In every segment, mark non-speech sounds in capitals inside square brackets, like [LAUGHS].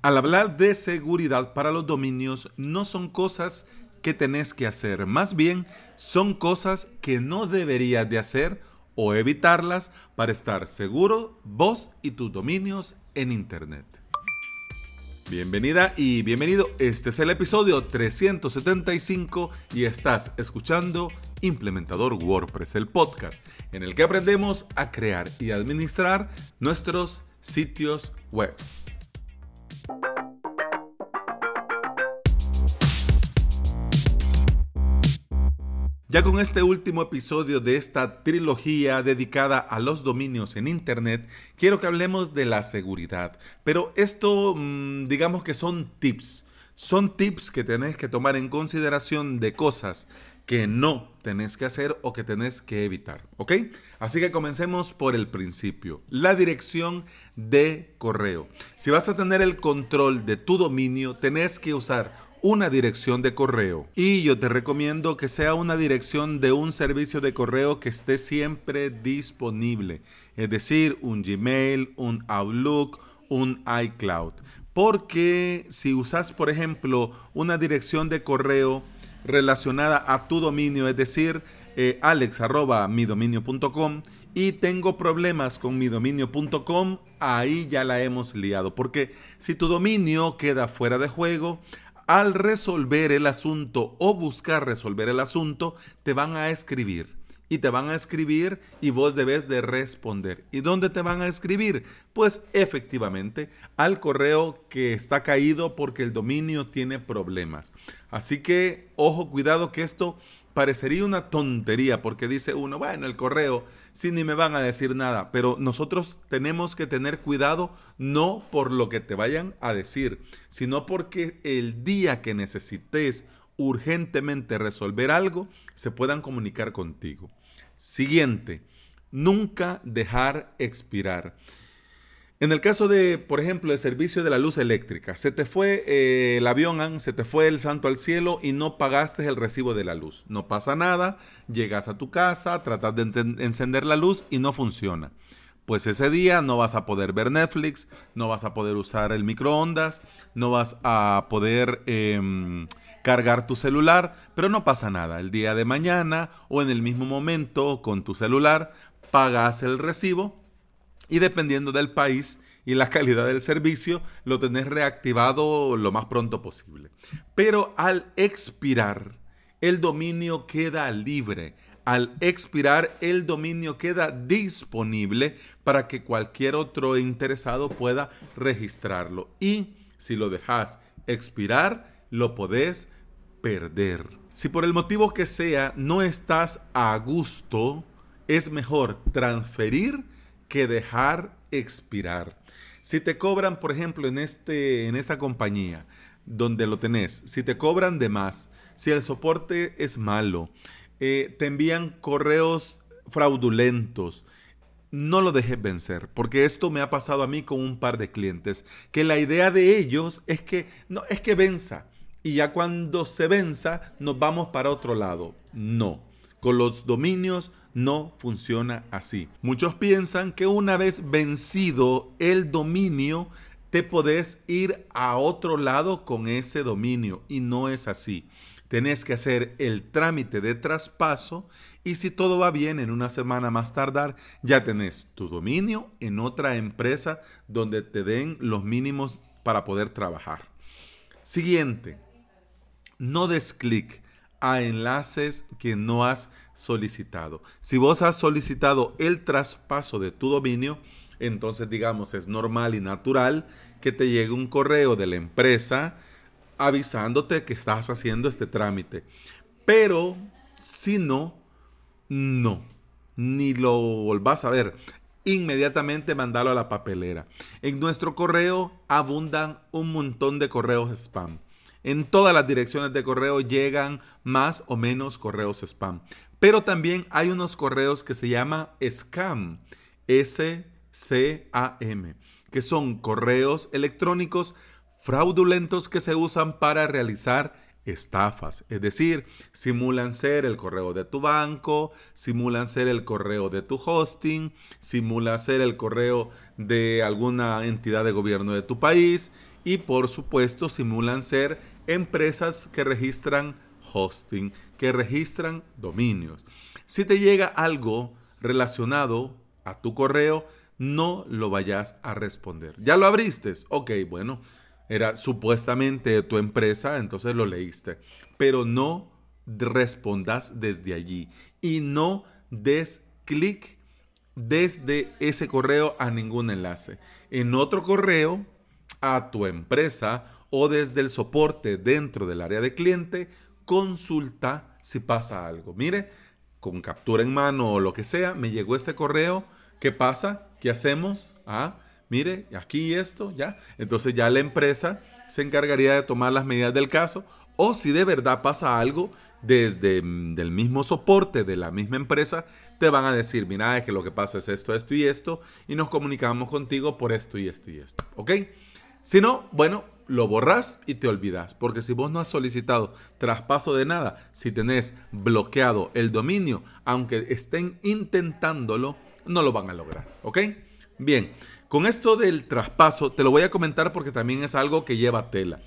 Al hablar de seguridad para los dominios, no son cosas que tenés que hacer, más bien son cosas que no deberías de hacer o evitarlas para estar seguro vos y tus dominios en Internet. Bienvenida y bienvenido, este es el episodio 375 y estás escuchando Implementador WordPress, el podcast en el que aprendemos a crear y administrar nuestros sitios web. Ya con este último episodio de esta trilogía dedicada a los dominios en Internet, quiero que hablemos de la seguridad. Pero esto, mm, digamos que son tips. Son tips que tenés que tomar en consideración de cosas que no tenés que hacer o que tenés que evitar. ¿Ok? Así que comencemos por el principio. La dirección de correo. Si vas a tener el control de tu dominio, tenés que usar una dirección de correo. Y yo te recomiendo que sea una dirección de un servicio de correo que esté siempre disponible. Es decir, un Gmail, un Outlook, un iCloud. Porque si usas, por ejemplo, una dirección de correo relacionada a tu dominio, es decir, eh, y tengo problemas con mi dominio.com, ahí ya la hemos liado. Porque si tu dominio queda fuera de juego, al resolver el asunto o buscar resolver el asunto, te van a escribir. Y te van a escribir y vos debes de responder. ¿Y dónde te van a escribir? Pues efectivamente al correo que está caído porque el dominio tiene problemas. Así que, ojo, cuidado que esto parecería una tontería porque dice uno, bueno, el correo, sí, ni me van a decir nada, pero nosotros tenemos que tener cuidado no por lo que te vayan a decir, sino porque el día que necesites urgentemente resolver algo, se puedan comunicar contigo. Siguiente, nunca dejar expirar. En el caso de, por ejemplo, el servicio de la luz eléctrica, se te fue eh, el avión, se te fue el santo al cielo y no pagaste el recibo de la luz. No pasa nada, llegas a tu casa, tratas de encender la luz y no funciona. Pues ese día no vas a poder ver Netflix, no vas a poder usar el microondas, no vas a poder em, cargar tu celular, pero no pasa nada. El día de mañana o en el mismo momento con tu celular pagas el recibo y dependiendo del país y la [LAUGHS] calidad del servicio, lo tenés reactivado lo más pronto posible. Pero al expirar, el dominio queda libre. Al expirar, el dominio queda disponible para que cualquier otro interesado pueda registrarlo. Y si lo dejas expirar, lo podés perder. Si por el motivo que sea no estás a gusto, es mejor transferir que dejar expirar. Si te cobran, por ejemplo, en, este, en esta compañía donde lo tenés, si te cobran de más, si el soporte es malo, eh, te envían correos fraudulentos, no lo dejes vencer, porque esto me ha pasado a mí con un par de clientes, que la idea de ellos es que no es que venza y ya cuando se venza nos vamos para otro lado. No, con los dominios no funciona así. Muchos piensan que una vez vencido el dominio, te podés ir a otro lado con ese dominio y no es así. Tenés que hacer el trámite de traspaso y si todo va bien en una semana más tardar, ya tenés tu dominio en otra empresa donde te den los mínimos para poder trabajar. Siguiente, no des clic a enlaces que no has solicitado. Si vos has solicitado el traspaso de tu dominio, entonces digamos es normal y natural que te llegue un correo de la empresa avisándote que estás haciendo este trámite. Pero si no, no, ni lo volvás a ver. Inmediatamente mandalo a la papelera. En nuestro correo abundan un montón de correos spam. En todas las direcciones de correo llegan más o menos correos spam. Pero también hay unos correos que se llama scam, S-C-A-M, que son correos electrónicos fraudulentos que se usan para realizar estafas. Es decir, simulan ser el correo de tu banco, simulan ser el correo de tu hosting, simulan ser el correo de alguna entidad de gobierno de tu país y por supuesto simulan ser empresas que registran hosting, que registran dominios. Si te llega algo relacionado a tu correo, no lo vayas a responder. ¿Ya lo abriste? Ok, bueno, era supuestamente tu empresa, entonces lo leíste. Pero no respondas desde allí y no des clic desde ese correo a ningún enlace. En otro correo, a tu empresa o desde el soporte dentro del área de cliente, consulta si pasa algo. Mire, con captura en mano o lo que sea, me llegó este correo. ¿Qué pasa? ¿Qué hacemos? Ah, mire, aquí esto, ya. Entonces ya la empresa se encargaría de tomar las medidas del caso. O si de verdad pasa algo, desde mm, el mismo soporte de la misma empresa, te van a decir, mira, es que lo que pasa es esto, esto y esto, y nos comunicamos contigo por esto y esto y esto. ¿Ok? Si no, bueno, lo borras y te olvidas. Porque si vos no has solicitado traspaso de nada, si tenés bloqueado el dominio, aunque estén intentándolo, no lo van a lograr. ¿Ok? Bien, con esto del traspaso te lo voy a comentar porque también es algo que lleva tela.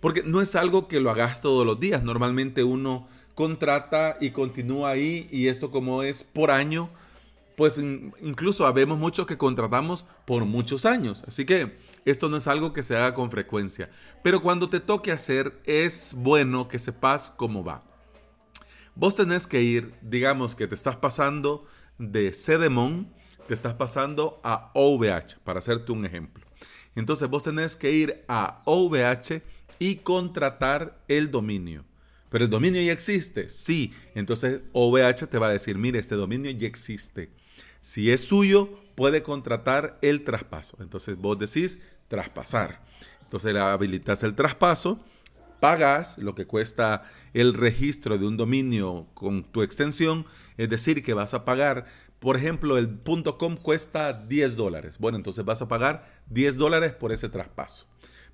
Porque no es algo que lo hagas todos los días. Normalmente uno contrata y continúa ahí y esto como es por año, pues incluso habemos muchos que contratamos por muchos años. Así que esto no es algo que se haga con frecuencia. Pero cuando te toque hacer, es bueno que sepas cómo va. Vos tenés que ir, digamos que te estás pasando de CDMON, te estás pasando a OVH, para hacerte un ejemplo. Entonces vos tenés que ir a OVH y contratar el dominio. Pero el dominio ya existe, sí. Entonces OVH te va a decir, mire, este dominio ya existe. Si es suyo, puede contratar el traspaso. Entonces vos decís traspasar. Entonces le habilitas el traspaso, pagas lo que cuesta el registro de un dominio con tu extensión, es decir, que vas a pagar, por ejemplo, el .com cuesta 10 dólares. Bueno, entonces vas a pagar 10 dólares por ese traspaso.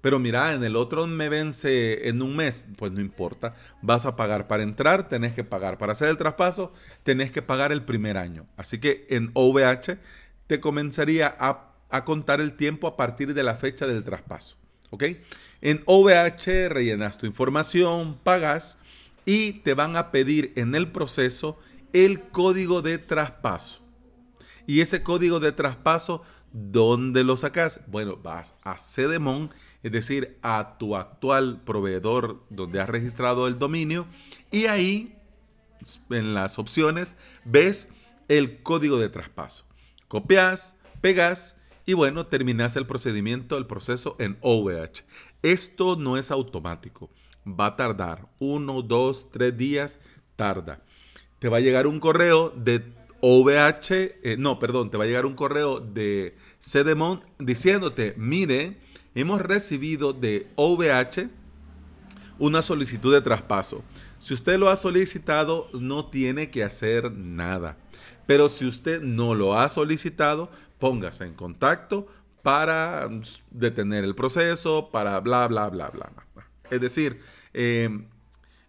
Pero mira, en el otro me vence en un mes, pues no importa. Vas a pagar para entrar, tenés que pagar para hacer el traspaso, tenés que pagar el primer año. Así que en OVH te comenzaría a, contar el tiempo a partir de la fecha del traspaso. ¿Ok? En OVH rellenas tu información, pagas y te van a pedir en el proceso el código de traspaso. Y ese código de traspaso, ¿dónde lo sacas? Bueno, vas a CDMON es decir, a tu actual proveedor donde has registrado el dominio y ahí en las opciones ves el código de traspaso. Copias, pegas y bueno, terminas el procedimiento, el proceso en OVH. Esto no es automático, va a tardar uno, dos, tres días, tarda. Te va a llegar un correo de OVH, eh, no, perdón, te va a llegar un correo de CDMON diciéndote, mire, hemos recibido de OVH una solicitud de traspaso. Si usted lo ha solicitado, no tiene que hacer nada. Pero si usted no lo ha solicitado, póngase en contacto para detener el proceso, para bla, bla, bla, bla. Es decir, em,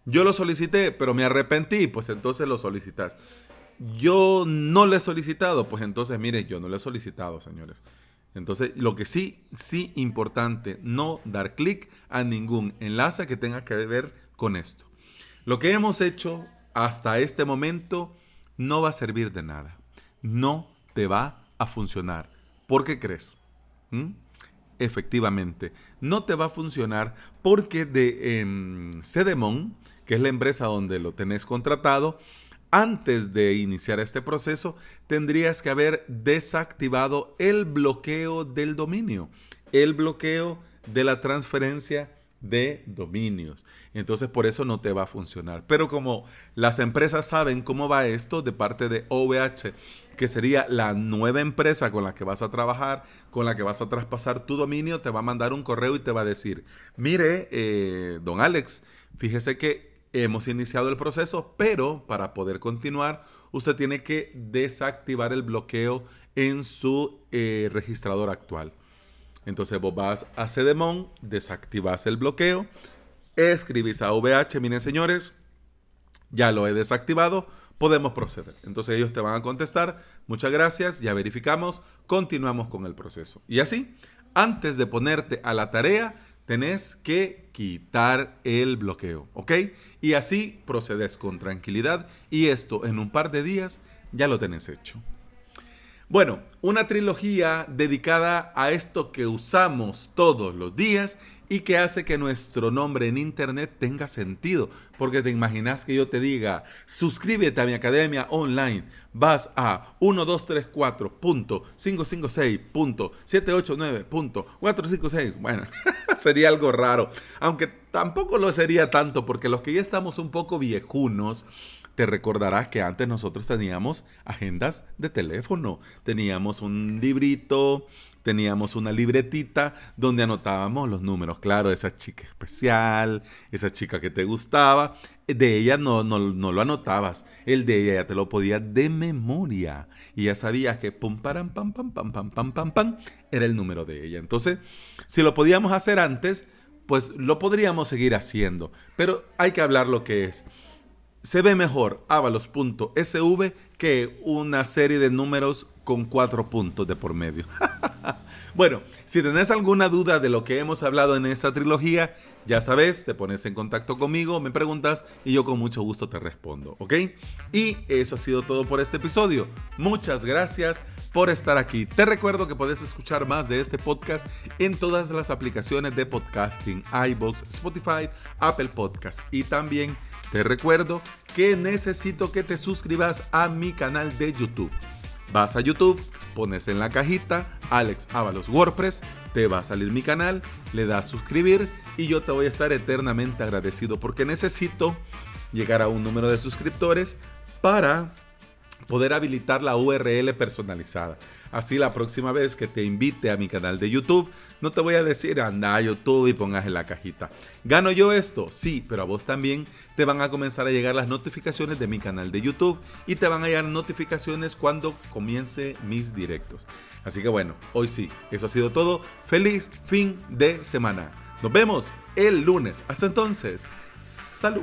yo lo solicité, pero me arrepentí, pues entonces lo solicitas. Yo no lo he solicitado, pues entonces, mire, yo no lo he solicitado, señores. Entonces, lo que sí, sí importante, no dar clic a ningún enlace que tenga que ver con esto. Lo que hemos hecho hasta este momento no va a servir de nada. No te va a funcionar. ¿Por qué crees? ¿Mm? Efectivamente, no te va a funcionar porque de eh, Cedemon, que es la empresa donde lo tenés contratado, antes de iniciar este proceso, tendrías que haber desactivado el bloqueo del dominio, el bloqueo de la transferencia de dominios. Entonces por eso no te va a funcionar. Pero como las empresas saben cómo va esto de parte de OVH, que sería la nueva empresa con la que vas a trabajar, con la que vas a traspasar tu dominio, te va a mandar un correo y te va a decir, mire, eh, don Alex, fíjese que hemos iniciado el proceso, pero para poder continuar, usted tiene que desactivar el bloqueo en su eh, registrador actual. Entonces vos vas a CDMON, desactivas el bloqueo, escribís a VH, miren señores, ya lo he desactivado, podemos proceder. Entonces ellos te van a contestar, muchas gracias, ya verificamos, continuamos con el proceso. Y así, antes de ponerte a la tarea, tenés que quitar el bloqueo, ¿ok? Y así procedes con tranquilidad y esto en un par de días ya lo tenés hecho. Bueno, una trilogía dedicada a esto que usamos todos los días y que hace que nuestro nombre en internet tenga sentido. Porque te imaginas que yo te diga, suscríbete a mi academia online, vas a 1234.556.789.456. Bueno, [LAUGHS] sería algo raro, aunque tampoco lo sería tanto porque los que ya estamos un poco viejunos, te recordarás que antes nosotros teníamos agendas de teléfono, teníamos un librito, teníamos una libretita donde anotábamos los números. Claro, esa chica especial, esa chica que te gustaba, de ella no, no, lo anotabas. El de ella ya te lo podías de memoria. Y ya sabías que pum, pam, pam, pam, pam, pam, pam, pam, era el número de ella. Entonces, si lo podíamos hacer antes, pues lo podríamos seguir haciendo. Pero hay que hablar lo que es se ve mejor avalos.sv que una serie de números con cuatro puntos de por medio. [LAUGHS] [LAUGHS] bueno, si tenés alguna duda de lo que hemos hablado en esta trilogía, ya sabes, te pones en contacto conmigo, me preguntas y yo con mucho gusto te respondo, ¿ok? Y eso ha sido todo por este episodio. Muchas gracias por estar aquí. Te recuerdo que puedes escuchar más de este podcast en todas las aplicaciones de podcasting, iBox, Spotify, Apple Podcast y también te recuerdo que necesito que te suscribas a mi canal de YouTube. Vas a YouTube, pones en la cajita Alex Avalos WordPress, te va a salir mi canal, le das suscribir y yo te voy a estar eternamente agradecido porque necesito llegar a un número de suscriptores para poder habilitar la URL personalizada. Así la próxima vez que te invite a mi canal de YouTube, no te voy a decir anda a YouTube y pongas en la cajita. ¿Gano yo esto? Sí, pero a vos también te van a comenzar a llegar las notificaciones de mi canal de YouTube y te van a llegar notificaciones cuando comience mis directos. Así que bueno, hoy sí, eso ha sido todo. Feliz fin de semana. Nos vemos el lunes. Hasta entonces, salud.